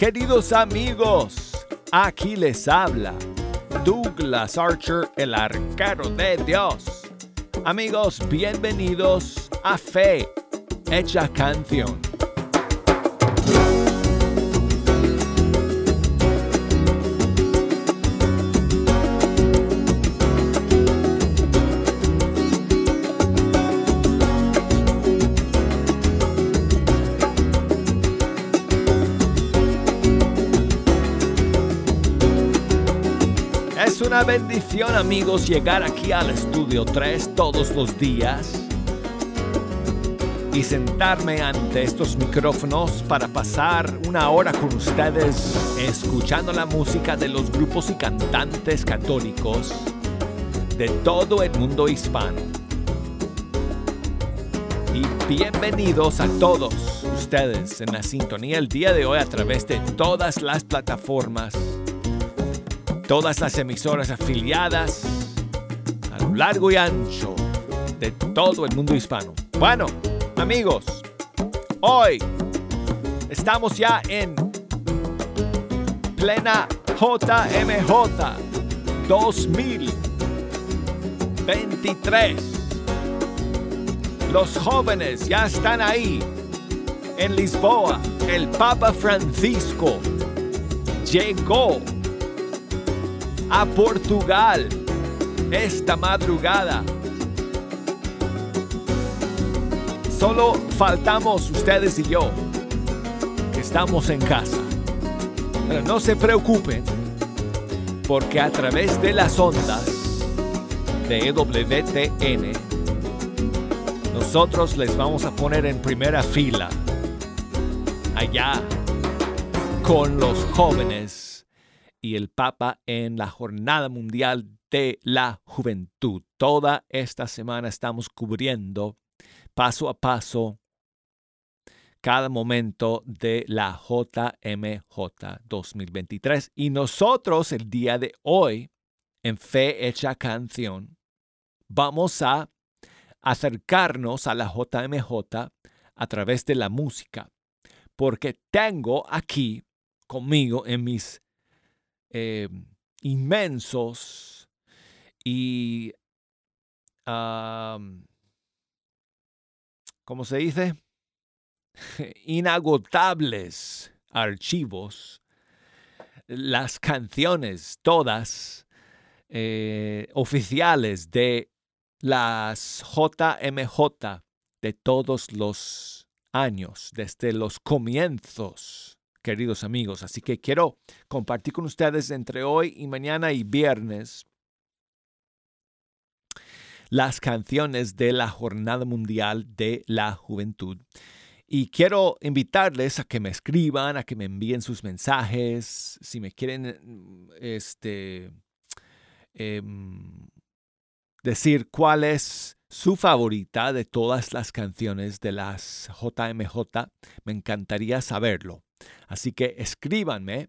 queridos amigos? Aquí les habla Douglas Archer, el arquero de Dios. Amigos, bienvenidos a Fe, hecha canción. Una bendición amigos llegar aquí al estudio 3 todos los días y sentarme ante estos micrófonos para pasar una hora con ustedes escuchando la música de los grupos y cantantes católicos de todo el mundo hispano. Y bienvenidos a todos ustedes en la sintonía el día de hoy a través de todas las plataformas todas las emisoras afiliadas a lo largo y ancho de todo el mundo hispano. Bueno, amigos, hoy estamos ya en plena JMJ 2023. Los jóvenes ya están ahí en Lisboa. El Papa Francisco llegó a Portugal esta madrugada. Solo faltamos ustedes y yo, que estamos en casa. Pero no se preocupen, porque a través de las ondas de EWTN, nosotros les vamos a poner en primera fila, allá, con los jóvenes y el Papa en la Jornada Mundial de la Juventud. Toda esta semana estamos cubriendo paso a paso cada momento de la JMJ 2023. Y nosotros el día de hoy, en Fe Hecha Canción, vamos a acercarnos a la JMJ a través de la música, porque tengo aquí conmigo en mis eh, inmensos y, ¿cómo se dice? Inagotables archivos, las canciones todas eh, oficiales de las JMJ de todos los años, desde los comienzos queridos amigos. Así que quiero compartir con ustedes entre hoy y mañana y viernes las canciones de la Jornada Mundial de la Juventud. Y quiero invitarles a que me escriban, a que me envíen sus mensajes, si me quieren este, em, decir cuál es su favorita de todas las canciones de las JMJ, me encantaría saberlo. Así que escríbanme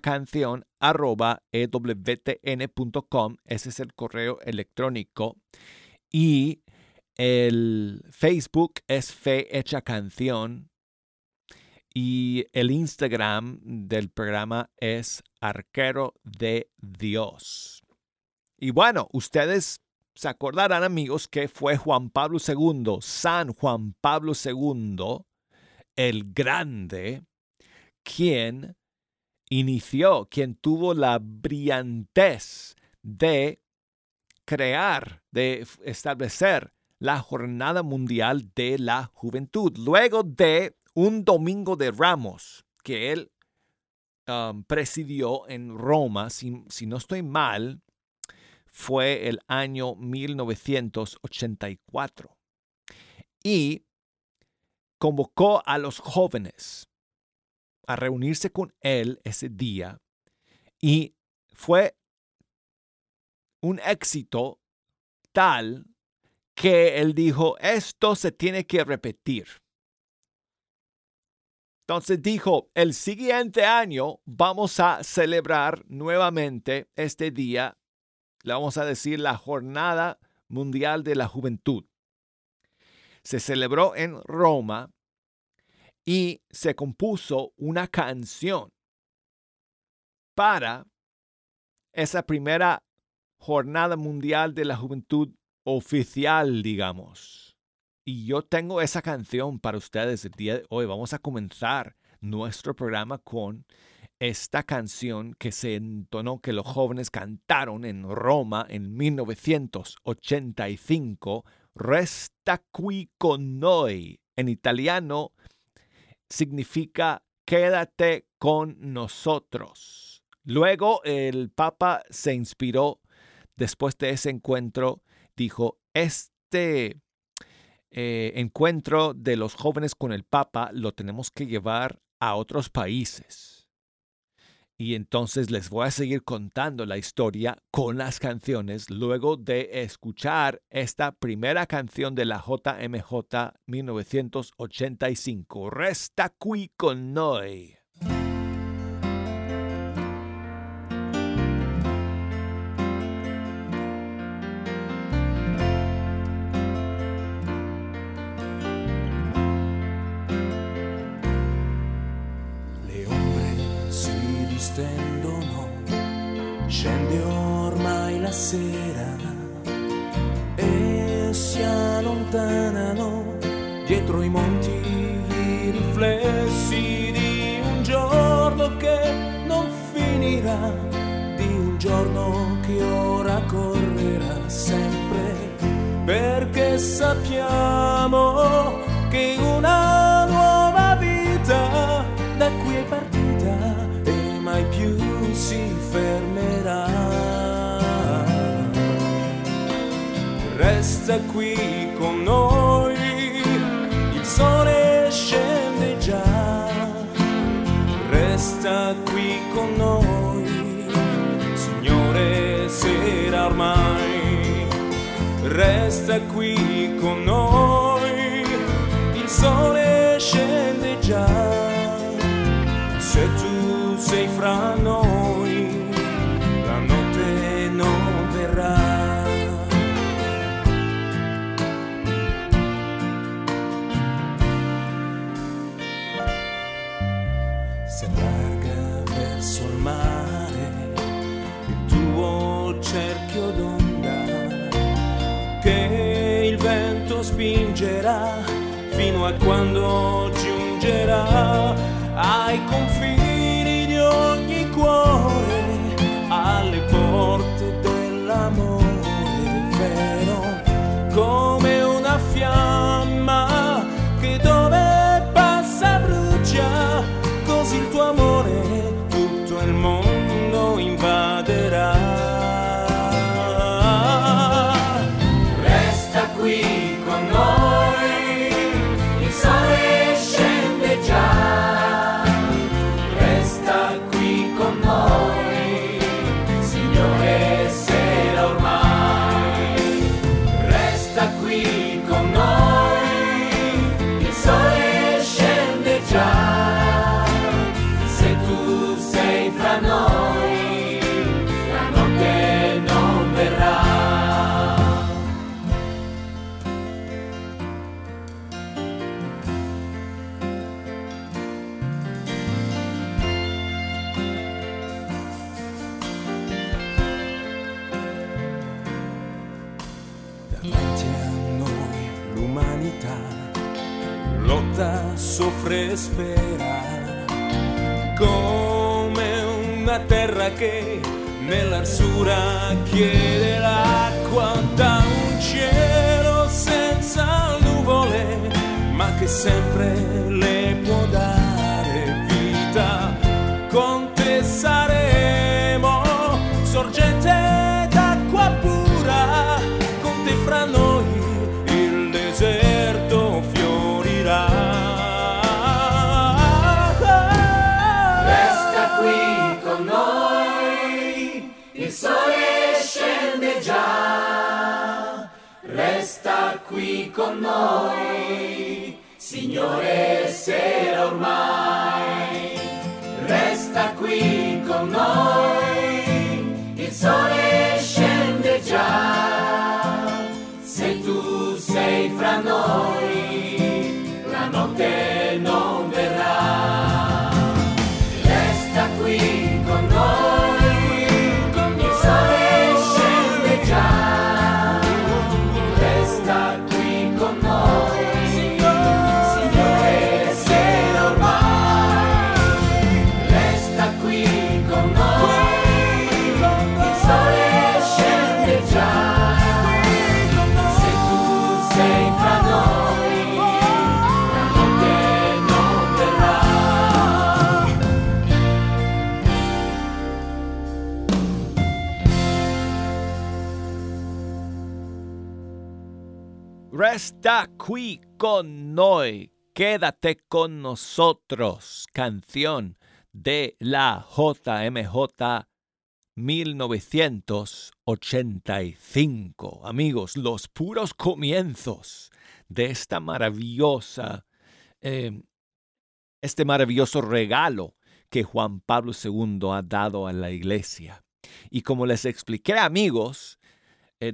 canción arroba ewtn.com. Ese es el correo electrónico. Y el Facebook es Fe Hecha Canción. Y el Instagram del programa es Arquero de Dios. Y bueno, ustedes se acordarán amigos que fue Juan Pablo II, San Juan Pablo II, el Grande, quien inició, quien tuvo la brillantez de crear, de establecer la Jornada Mundial de la Juventud, luego de un domingo de ramos que él um, presidió en Roma, si, si no estoy mal, fue el año 1984. Y convocó a los jóvenes a reunirse con él ese día y fue un éxito tal que él dijo, esto se tiene que repetir. Entonces dijo, el siguiente año vamos a celebrar nuevamente este día, le vamos a decir la Jornada Mundial de la Juventud. Se celebró en Roma y se compuso una canción para esa primera jornada mundial de la juventud oficial, digamos. Y yo tengo esa canción para ustedes el día de hoy. Vamos a comenzar nuestro programa con esta canción que se entonó, que los jóvenes cantaron en Roma en 1985, Resta qui con noi. En italiano significa quédate con nosotros. Luego el Papa se inspiró después de ese encuentro, dijo, este eh, encuentro de los jóvenes con el Papa lo tenemos que llevar a otros países. Y entonces les voy a seguir contando la historia con las canciones luego de escuchar esta primera canción de la JMJ 1985, Resta qui con noi. Sera e si allontanano dietro i monti i riflessi di un giorno che non finirà, di un giorno che ora correrà sempre, perché sappiamo che una Resta qui con noi, il sole scende già. Resta qui con noi, Signore, sera ormai. Resta qui con noi, il sole scende già. Se tu sei fra noi, spingerà fino a quando giungerà ai confini di ogni cuore, Qui con noi. Quédate con nosotros. Canción de la JMJ 1985. Amigos, los puros comienzos de esta maravillosa, eh, este maravilloso regalo que Juan Pablo II ha dado a la iglesia. Y como les expliqué, amigos,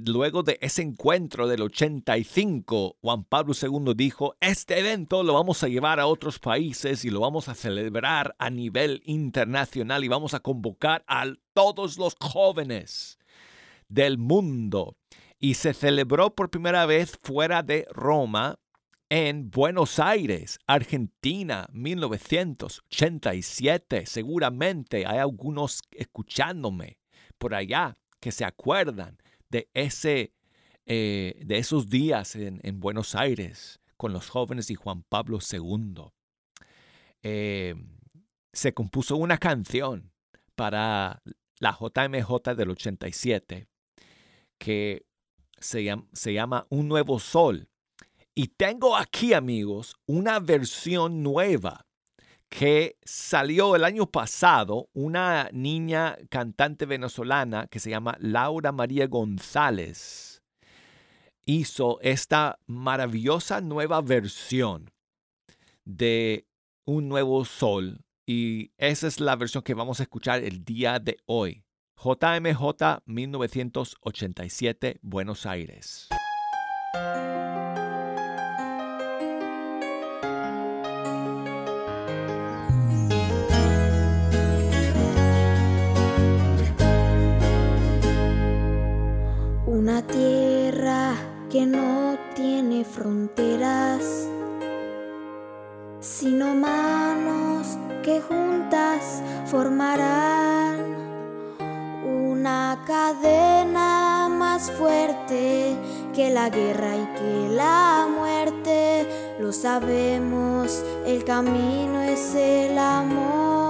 luego de ese encuentro del 85, Juan Pablo II dijo, este evento lo vamos a llevar a otros países y lo vamos a celebrar a nivel internacional y vamos a convocar a todos los jóvenes del mundo. Y se celebró por primera vez fuera de Roma en Buenos Aires, Argentina, 1987. Seguramente hay algunos escuchándome por allá que se acuerdan de, ese, eh, de esos días en, Buenos Aires con los jóvenes y Juan Pablo II. Eh, se compuso una canción para la JMJ del 87 que se llama, se llama Un Nuevo Sol. Y tengo aquí, amigos, una versión nueva que salió el año pasado una niña cantante venezolana que se llama Laura María González. Hizo esta maravillosa nueva versión de Un Nuevo Sol y esa es la versión que vamos a escuchar el día de hoy. JMJ 1987, Buenos Aires. Una tierra que no tiene fronteras, sino manos que juntas formarán una cadena más fuerte que la guerra y que la muerte. Lo sabemos, el camino es el amor.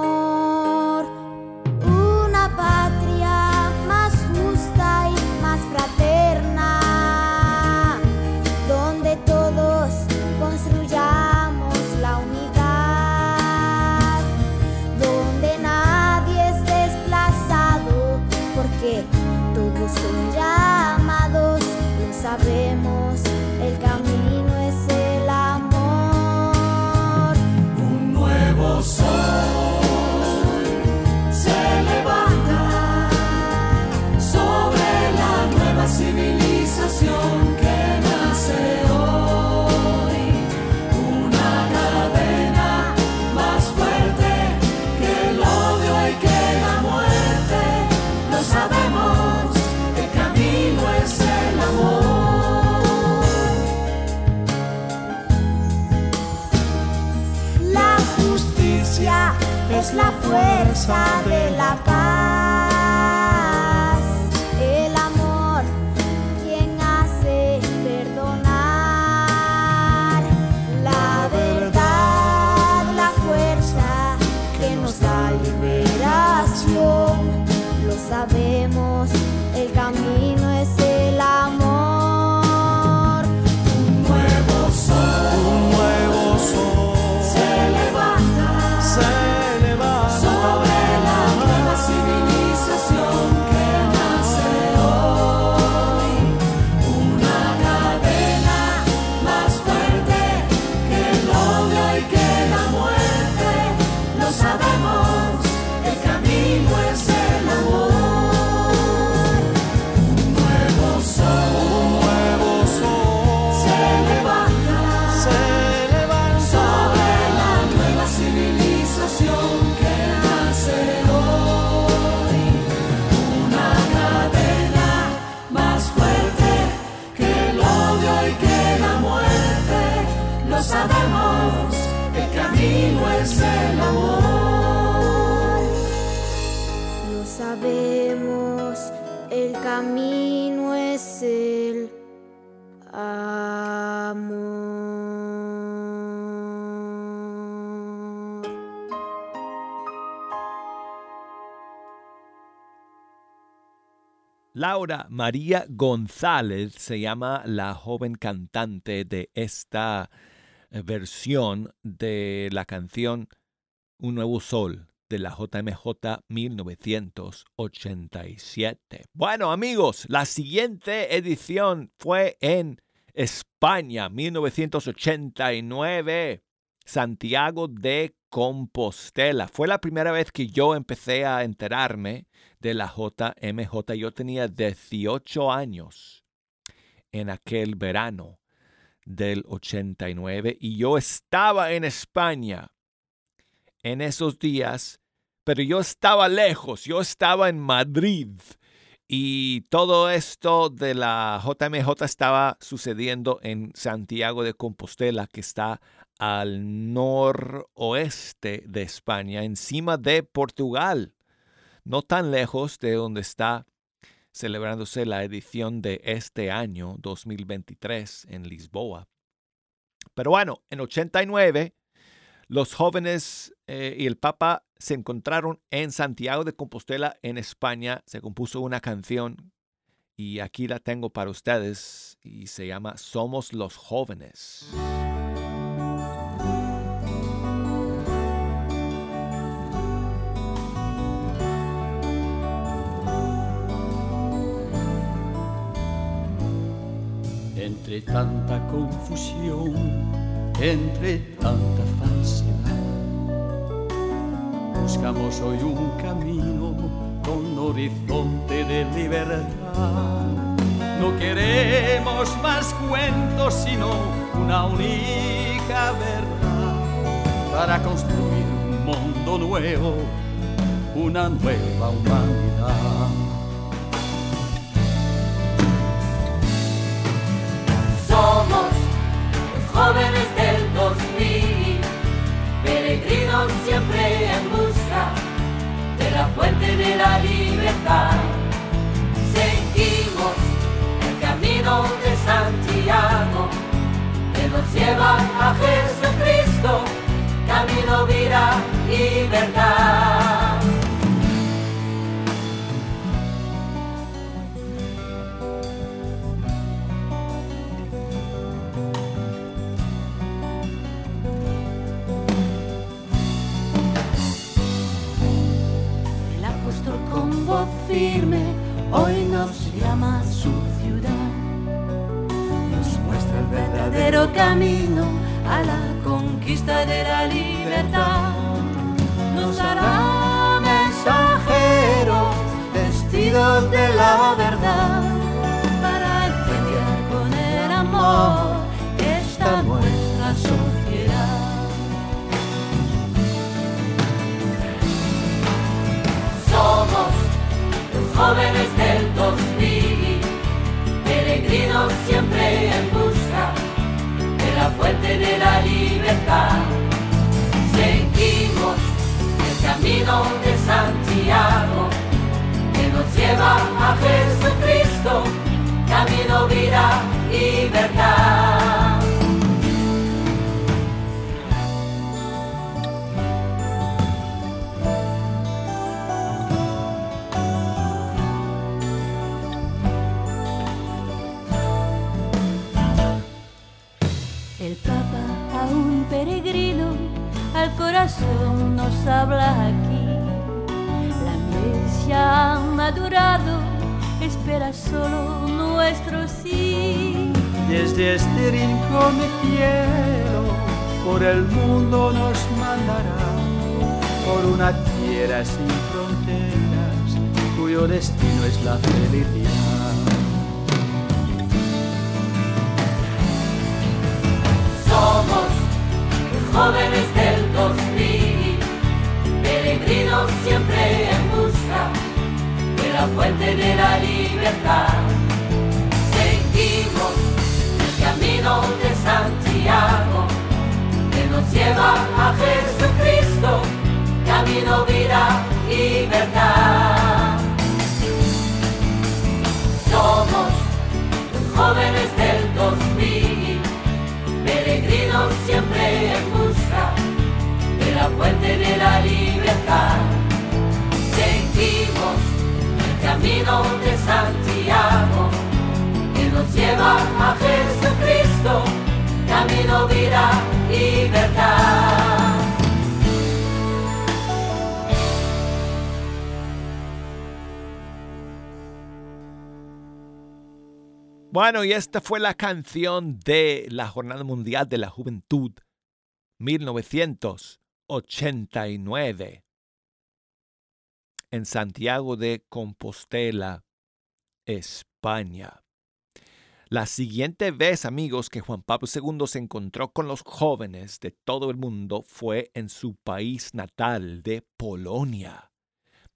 saber. Sabemos, el camino es el amor. Laura María González se llama la joven cantante de esta eh, versión de la canción Un nuevo sol de la JMJ 1987. Bueno amigos, la siguiente edición fue en España 1989, Santiago de Compostela. Fue la primera vez que yo empecé a enterarme de la JMJ. Yo tenía 18 años en aquel verano del 89 y yo estaba en España en esos días, pero yo estaba lejos, yo estaba en Madrid y todo esto de la JMJ estaba sucediendo en Santiago de Compostela, que está al noroeste de España, encima de Portugal no tan lejos de donde está celebrándose la edición de este año 2023 en Lisboa. Pero bueno, en 89 los jóvenes eh, y el Papa se encontraron en Santiago de Compostela, en España. Se compuso una canción y aquí la tengo para ustedes y se llama Somos los jóvenes. Entre tanta confusión, entre tanta buscamos hoy un camino con horizonte de libertad. No queremos más cuentos, sino una única verdad para construir un mundo nuevo, una nueva humanidad. Siempre en busca de la fuente de la libertad. Seguimos el camino de Santiago que nos lleva a Jesucristo, camino, vida y verdad. Hoy nos llama su ciudad. Nos muestra el verdadero camino a la conquista de la libertad. Nos hará mensajeros vestidos de la verdad de la libertad. Seguimos el camino de Santiago que nos lleva a Jesucristo, camino, vida y verdad. Corazón nos habla aquí. La iglesia ha madurado, espera solo nuestro sí. Desde este rincón de cielo, por el mundo nos mandará, por una tierra sin fronteras, cuyo destino es la felicidad. Jóvenes del peregrinos siempre en busca de la fuente de la libertad. Seguimos el camino de Santiago que nos lleva a Jesucristo, camino, vida y verdad. Somos los jóvenes del 2000, peregrinos siempre camino de Santiago que nos lleva a Jesucristo, camino, vida, libertad. Bueno, y esta fue la canción de la Jornada Mundial de la Juventud 1989 en Santiago de Compostela, España. La siguiente vez, amigos, que Juan Pablo II se encontró con los jóvenes de todo el mundo fue en su país natal de Polonia,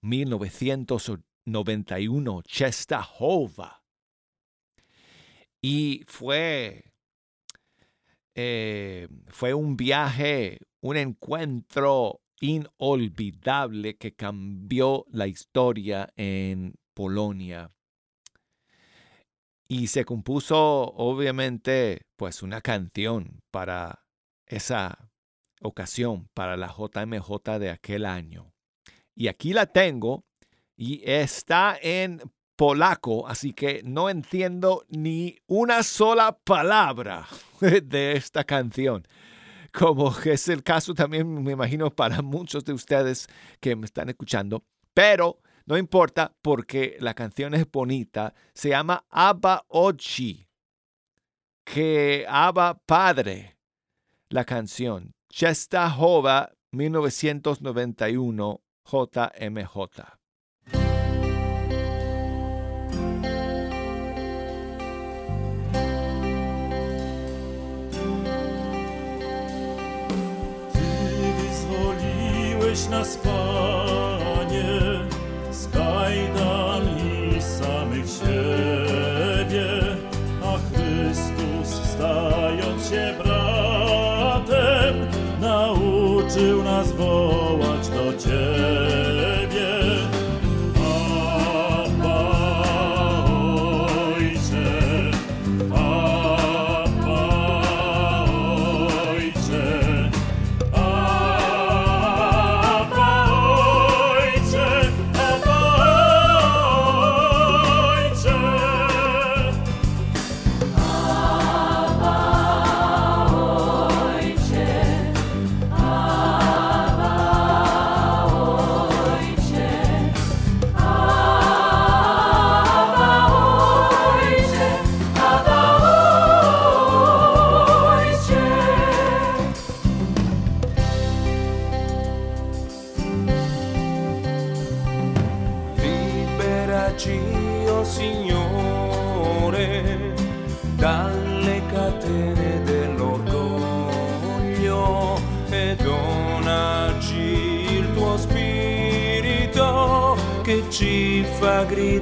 1991, Czestochowa. Y fue, eh, fue un viaje, un encuentro inolvidable que cambió la historia en Polonia. Y se compuso obviamente pues una canción para esa ocasión, para la JMJ de aquel año. Y aquí la tengo y está en polaco, así que no entiendo ni una sola palabra de esta canción como es el caso también, me imagino, para muchos de ustedes que me están escuchando. Pero no importa porque la canción es bonita. Se llama Abba Ochi, que Abba Padre, la canción. Jova 1991 JMJ. Wyzwoliłeś nas, Panie, z kajdan i samych siebie, a Chrystus, stając się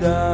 vida.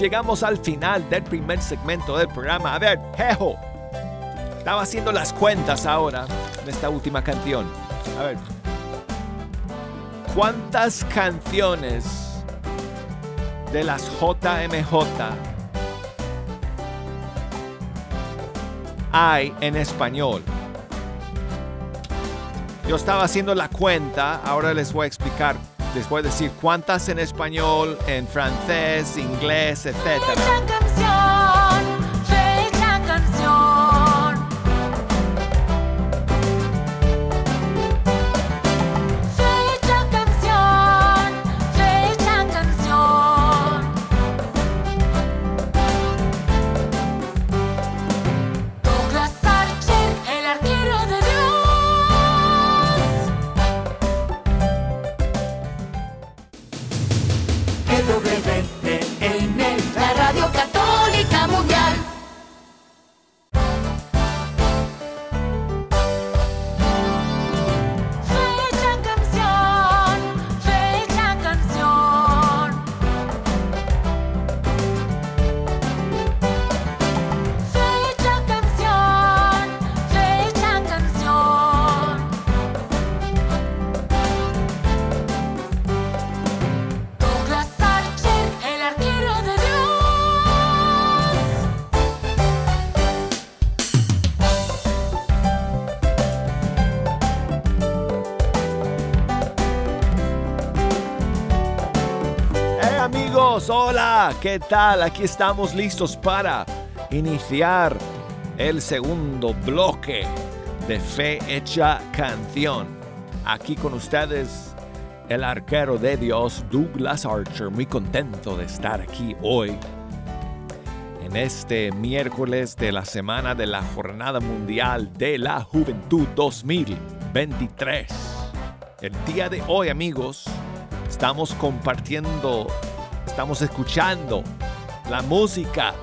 Llegamos al final del primer segmento del programa. A ver, Jejo, estaba haciendo las cuentas ahora en esta última canción. A ver, ¿cuántas canciones de las JMJ hay en español? Yo estaba haciendo la cuenta, ahora les voy a explicar, les voy a decir cuántas en español, en francés, inglés, etc. Dios. EWTN, ¿Qué tal? Aquí estamos listos para iniciar el segundo bloque de Fe Hecha Canción. Aquí con ustedes el arquero de Dios, Douglas Archer. Muy contento de estar aquí hoy. En este miércoles de la semana de la Jornada Mundial de la Juventud 2023. El día de hoy, amigos, estamos compartiendo, estamos escuchando la música,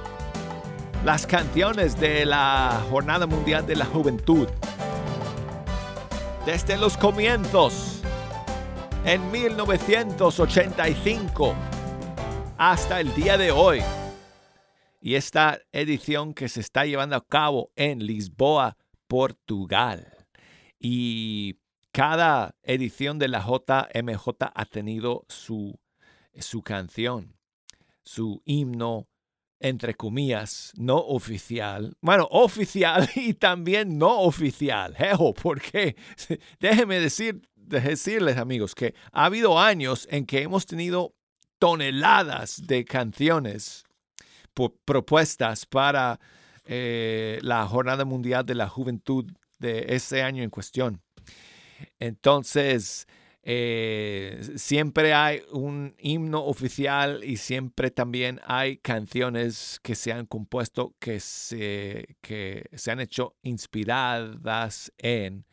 las canciones de la Jornada Mundial de la Juventud. Desde los comienzos, en 1985, hasta el día de hoy. Y esta edición que se está llevando a cabo en Lisboa, Portugal. Y cada edición de la JMJ ha tenido su, su canción, su himno, entre comillas, no oficial. Bueno, oficial y también no oficial. Jejo, porque déjenme decir, decirles, amigos, que ha habido años en que hemos tenido toneladas de canciones propuestas para eh, la Jornada Mundial de la Juventud de ese año en cuestión. Entonces, eh, siempre hay un himno oficial y siempre también hay canciones que se han compuesto que se, que se han hecho inspiradas en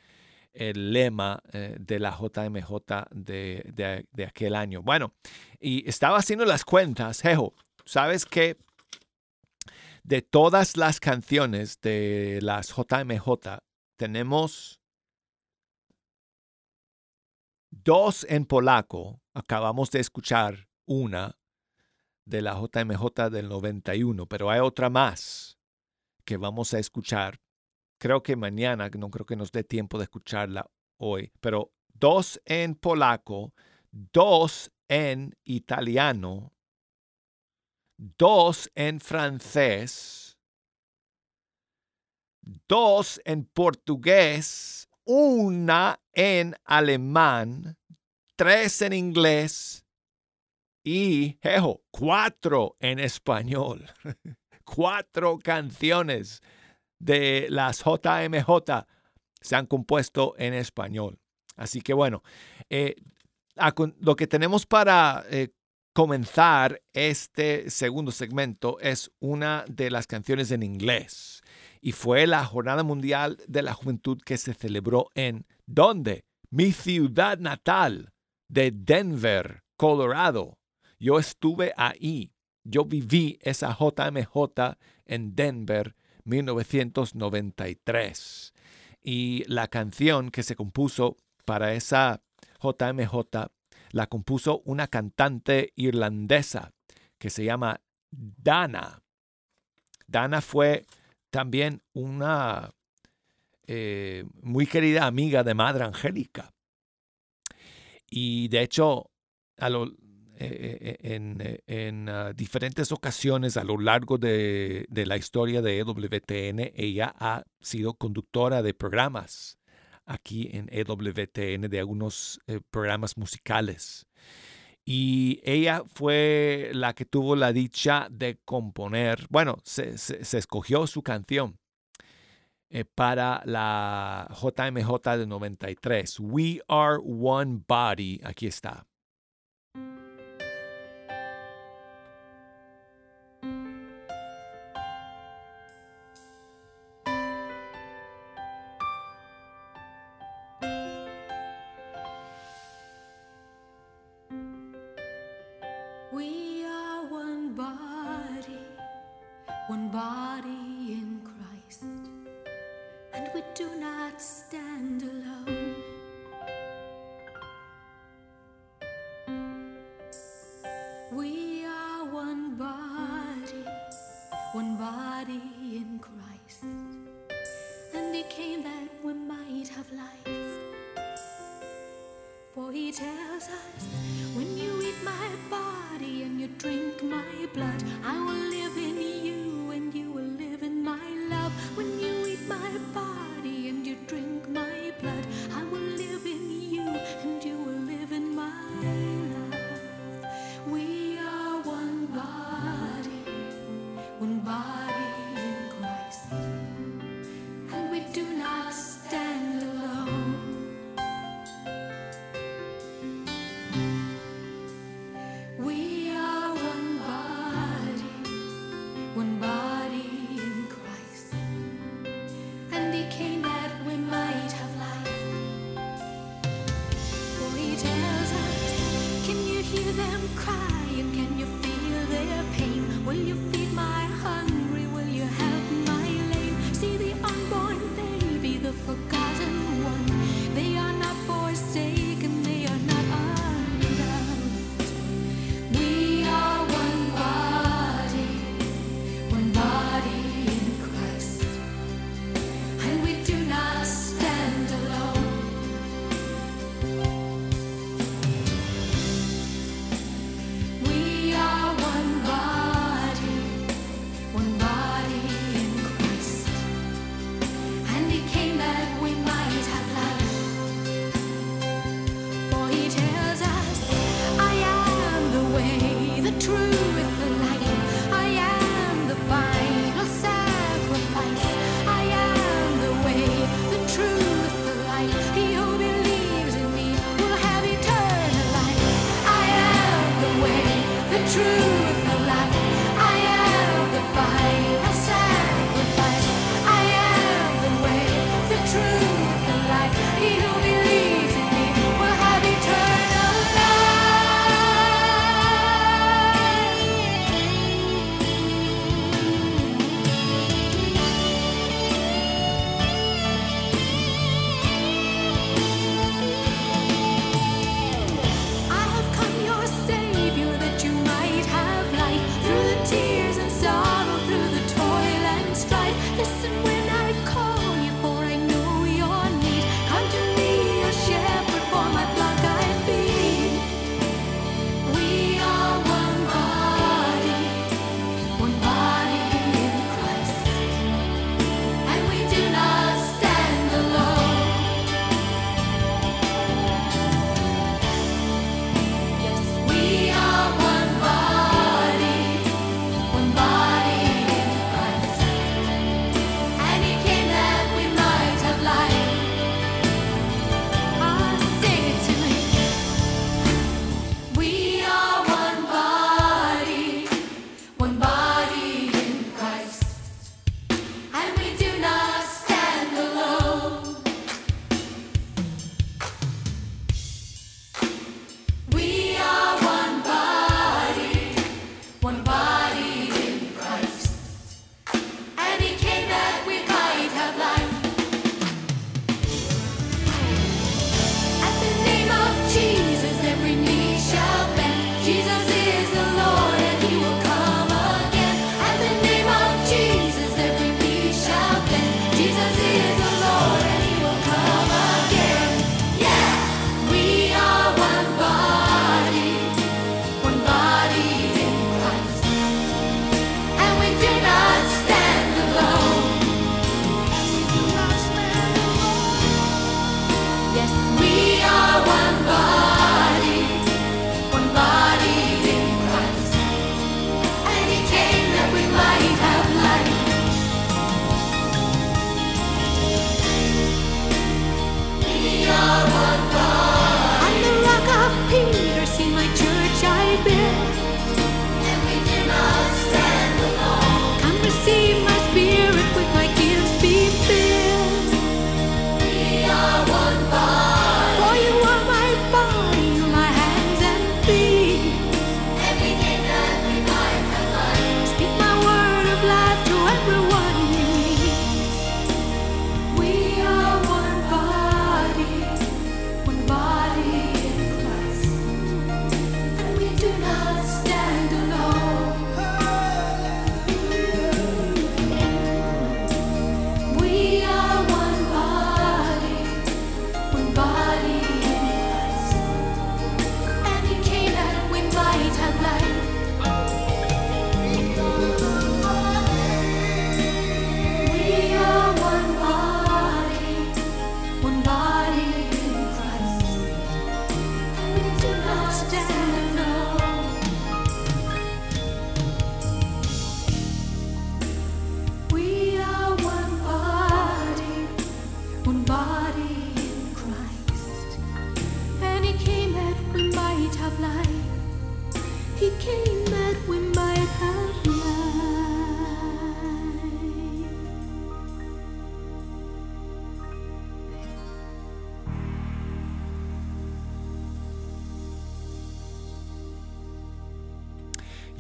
el lema eh, de la JMJ de, de- aquel año. Bueno, y estaba haciendo las cuentas, Jejo, ¿sabes que De todas las canciones de las JMJ, tenemos dos en polaco. Acabamos de escuchar una de la JMJ del 91, pero hay otra más que vamos a escuchar. Creo que mañana, no creo que nos dé tiempo de escucharla hoy, pero dos en polaco, dos en italiano, dos en francés, dos en portugués, una en alemán, tres en inglés y, jejo, cuatro en español. cuatro canciones de las JMJ se han compuesto en español. Así que bueno, eh, lo que tenemos para eh, comenzar este segundo segmento es una de las canciones en inglés. Y fue la Jornada Mundial de la Juventud que se celebró en ¿dónde? Mi ciudad natal de Denver, Colorado. Yo estuve ahí. Yo viví esa JMJ en Denver 1993. Y la canción que se compuso para esa JMJ la compuso una cantante irlandesa que se llama Dana. Dana fue también una eh, muy querida amiga de Madre Angélica. Y de hecho, eh, eh, en, uh, diferentes ocasiones a lo largo de, de, la historia de EWTN, ella ha sido conductora de programas aquí en EWTN, de algunos programas musicales. Y ella fue la que tuvo la dicha de componer, bueno, se, escogió su canción eh, para la JMJ de 93. We Are One Body, aquí está.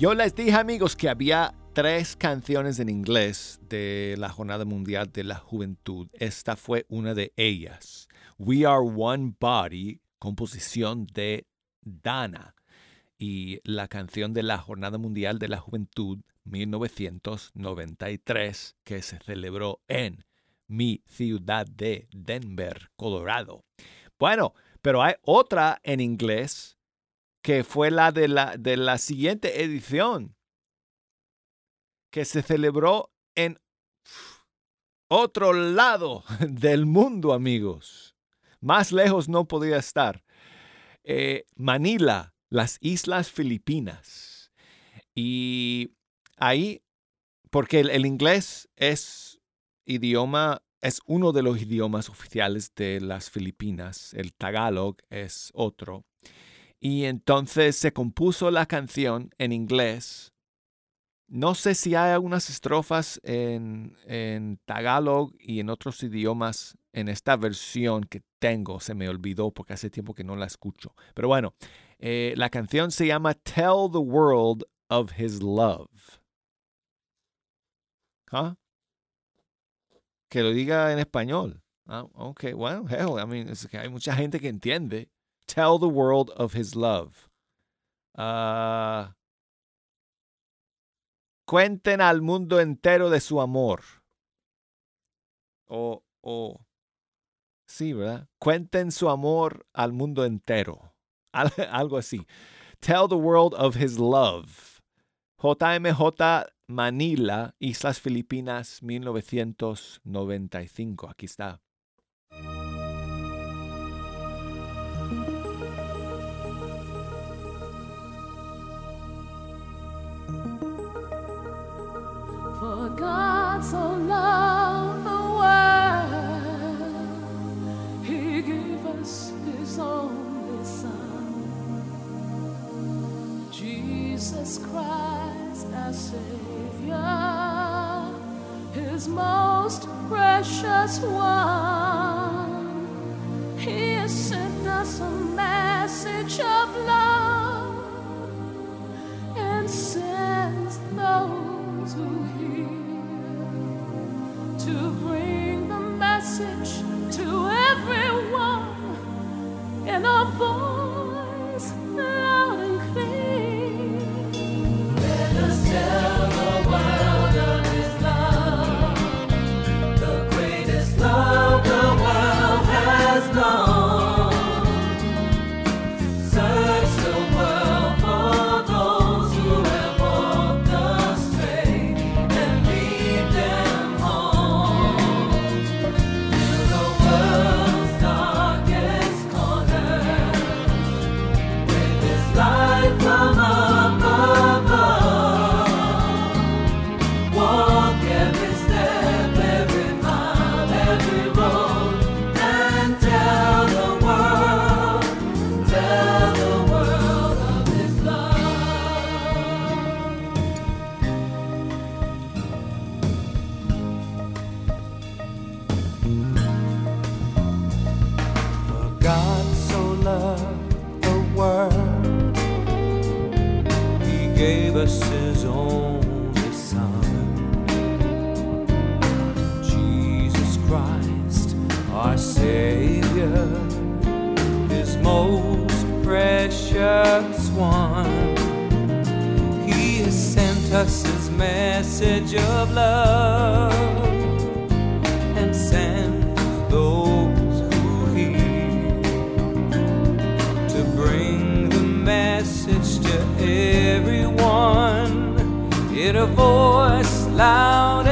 Yo les dije amigos que había tres canciones en inglés de la Jornada Mundial de la Juventud. Esta fue una de ellas. We Are One Body, composición de Dana. Y la canción de la Jornada Mundial de la Juventud 1993 que se celebró en mi ciudad de Denver, Colorado. Bueno, pero hay otra en inglés que fue la de la, de la siguiente edición que se celebró en otro lado del mundo, amigos. Más lejos no podía estar. Eh, Manila, las Islas Filipinas. Y ahí, porque el, el inglés es idioma, es uno de los idiomas oficiales de las Filipinas. El tagalog es otro. Y entonces se compuso la canción en inglés. No sé si hay algunas estrofas en, en Tagalog y en otros idiomas en esta versión que tengo. Se me olvidó porque hace tiempo que no la escucho. Pero bueno, eh, la canción se llama Tell the World of His Love. ¿Ah? Que lo diga en español. Ah, ok, bueno, hell, I mean, que hay mucha gente que entiende. Tell the world of his love. Ah, cuenten al mundo entero de su amor. O, o, sí, ¿verdad? Cuenten su amor al mundo entero. Al- Algo así. Tell the world of his love. JMJ Manila, Islas Filipinas, 1995. Aquí está. Jesus Christ, our Savior, His most precious one. He has sent us a message of love and sends those who hear to bring the message a voice loud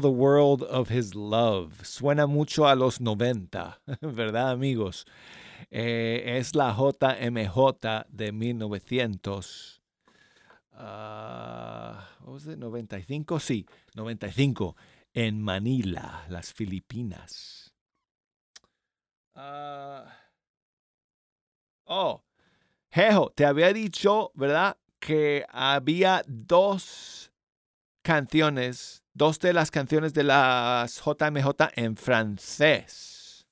The world of his love. Suena mucho a los 90, ¿verdad, amigos? Eh, es la JMJ de 1900. ah, what was it, 95, sí, 95, en Manila, las Filipinas. Ah, oh, Jejo, te había dicho, ¿verdad? Que había dos canciones, dos de las canciones de las JMJ en francés.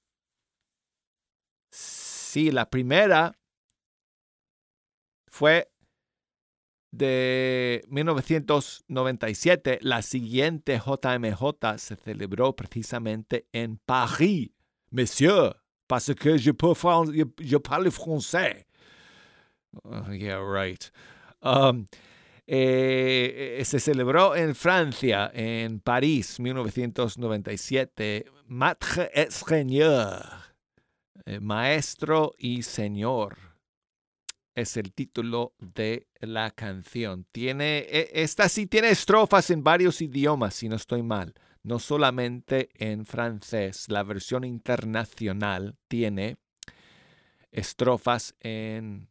Sí, la primera fue de 1997. La siguiente JMJ se celebró precisamente en París. Monsieur, parce que je, parle français. Oh, yeah, right. Um, eh, eh, se celebró en Francia, en París, 1997. Maître et Seigneur. Maestro y Señor es el título de la canción. Tiene, e- esta sí tiene estrofas en varios idiomas, si no estoy mal. No solamente en francés. La versión internacional tiene estrofas en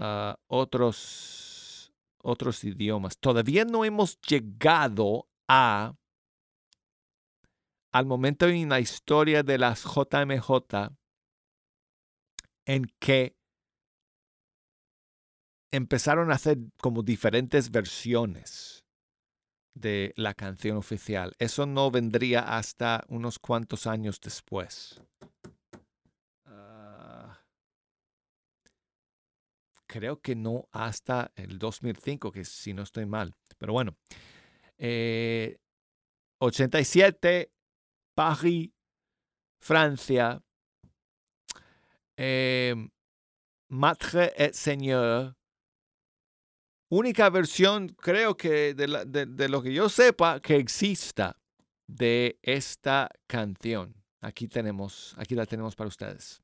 ah, otros, otros idiomas. Todavía no hemos llegado a al momento en la historia de las JMJ en que empezaron a hacer como diferentes versiones de la canción oficial. Eso no vendría hasta unos cuantos años después. Creo que no hasta el 2005, que si no estoy mal. Pero bueno, eh, 87, París, Francia, eh, Maître et Seigneur. Única versión, creo que de- de lo que yo sepa, que exista de esta canción. Aquí tenemos, aquí la tenemos para ustedes.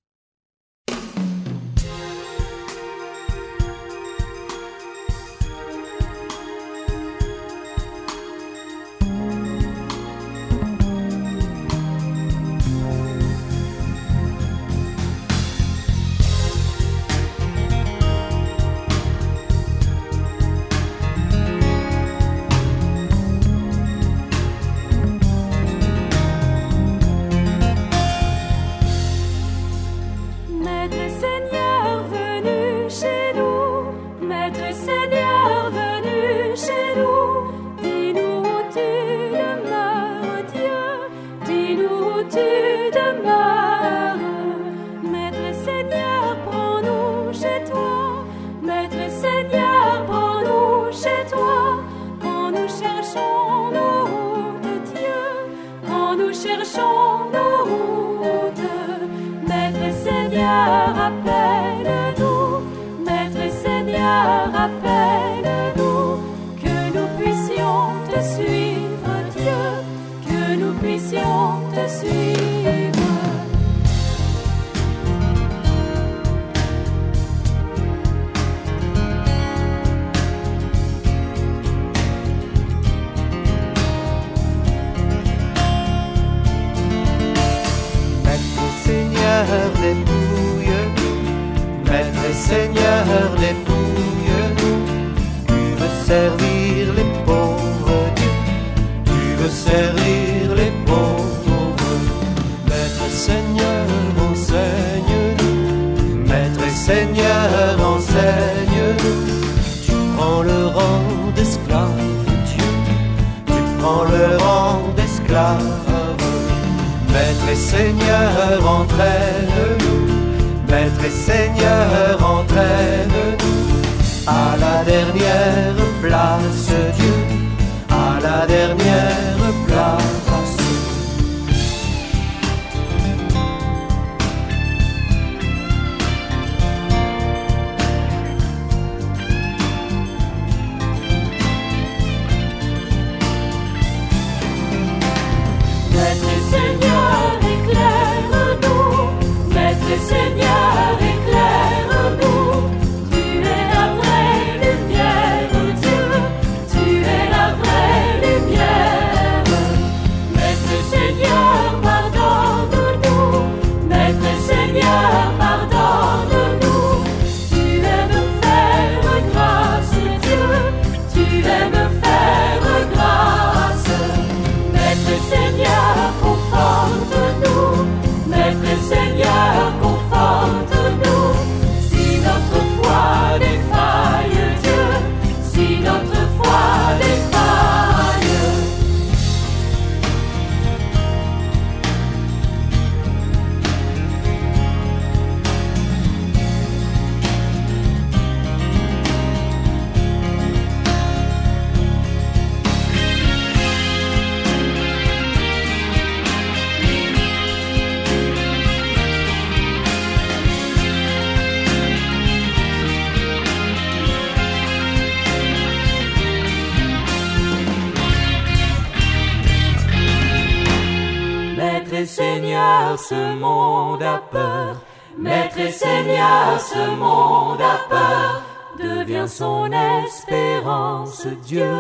Prends le rang d'esclave, Dieu. Tu prends le rang d'esclave. Maître et Seigneur, entraîne-nous. Maître et Seigneur, entraîne-nous. À la dernière place, Dieu. Seigneur, ce monde a peur. Maître et Seigneur, ce monde a peur. Devient son espérance, Dieu.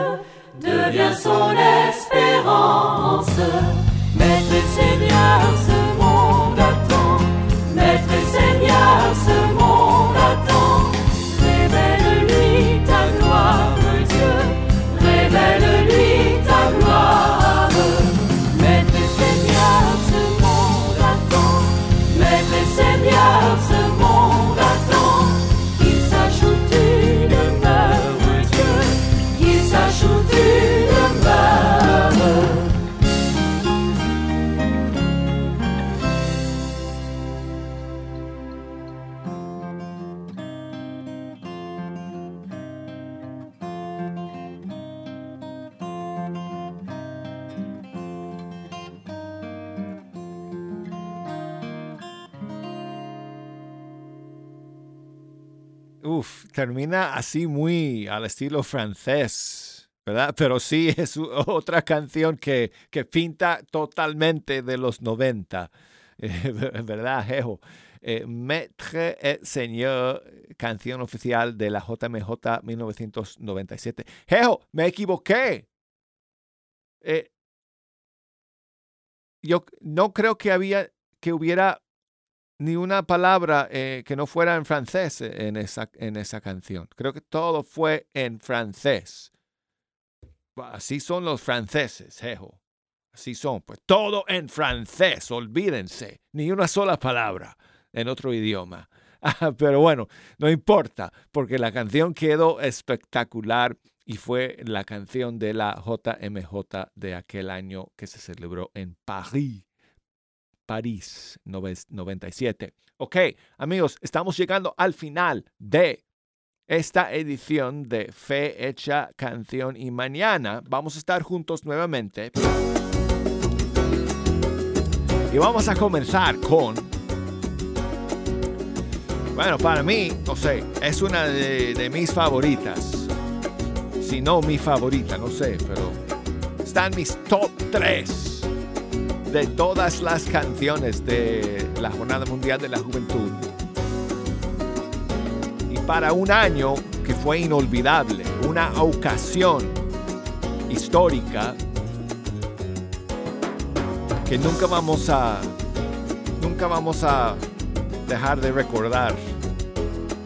Devient son espérance. Maître et Seigneur, ce monde attend. Maître et Seigneur, ce termina así muy al estilo francés, ¿verdad? Pero sí es otra canción que, que pinta totalmente de los 90, eh, ¿verdad, Jejo? Eh, Maître et Seigneur, canción oficial de la JMJ 1997. Jejo, me equivoqué. Eh, yo no creo que había que hubiera ni una palabra eh, que no fuera en francés eh, en esa, en esa canción. Creo que todo fue en francés. Así son los franceses, jejo. Así son. Pues todo en francés, olvídense. Ni una sola palabra en otro idioma. Ah, Pero bueno, no importa, porque la canción quedó espectacular y fue la canción de la JMJ de aquel año que se celebró en París. París nove- 97. Ok, amigos, estamos llegando al final de esta edición de Fe Hecha Canción y mañana vamos a estar juntos nuevamente. Y vamos a comenzar con... Bueno, para mí, no sé, es una de mis favoritas. Si no mi favorita, no sé, pero están mis top 3 de todas las canciones de la Jornada Mundial de la Juventud. Y para un año que fue inolvidable, una ocasión histórica que nunca vamos a nunca vamos a dejar de recordar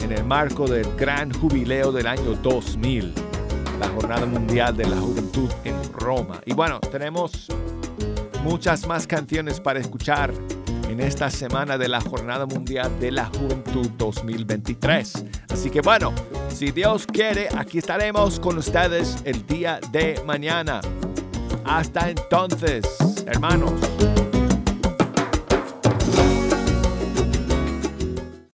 en el marco del gran jubileo del año 2000, la Jornada Mundial de la Juventud en Roma. Y bueno, tenemos muchas más canciones para escuchar en esta semana de la Jornada Mundial de la Juventud 2023. Así que bueno, si Dios quiere, aquí estaremos con ustedes el día de mañana. Hasta entonces, hermanos.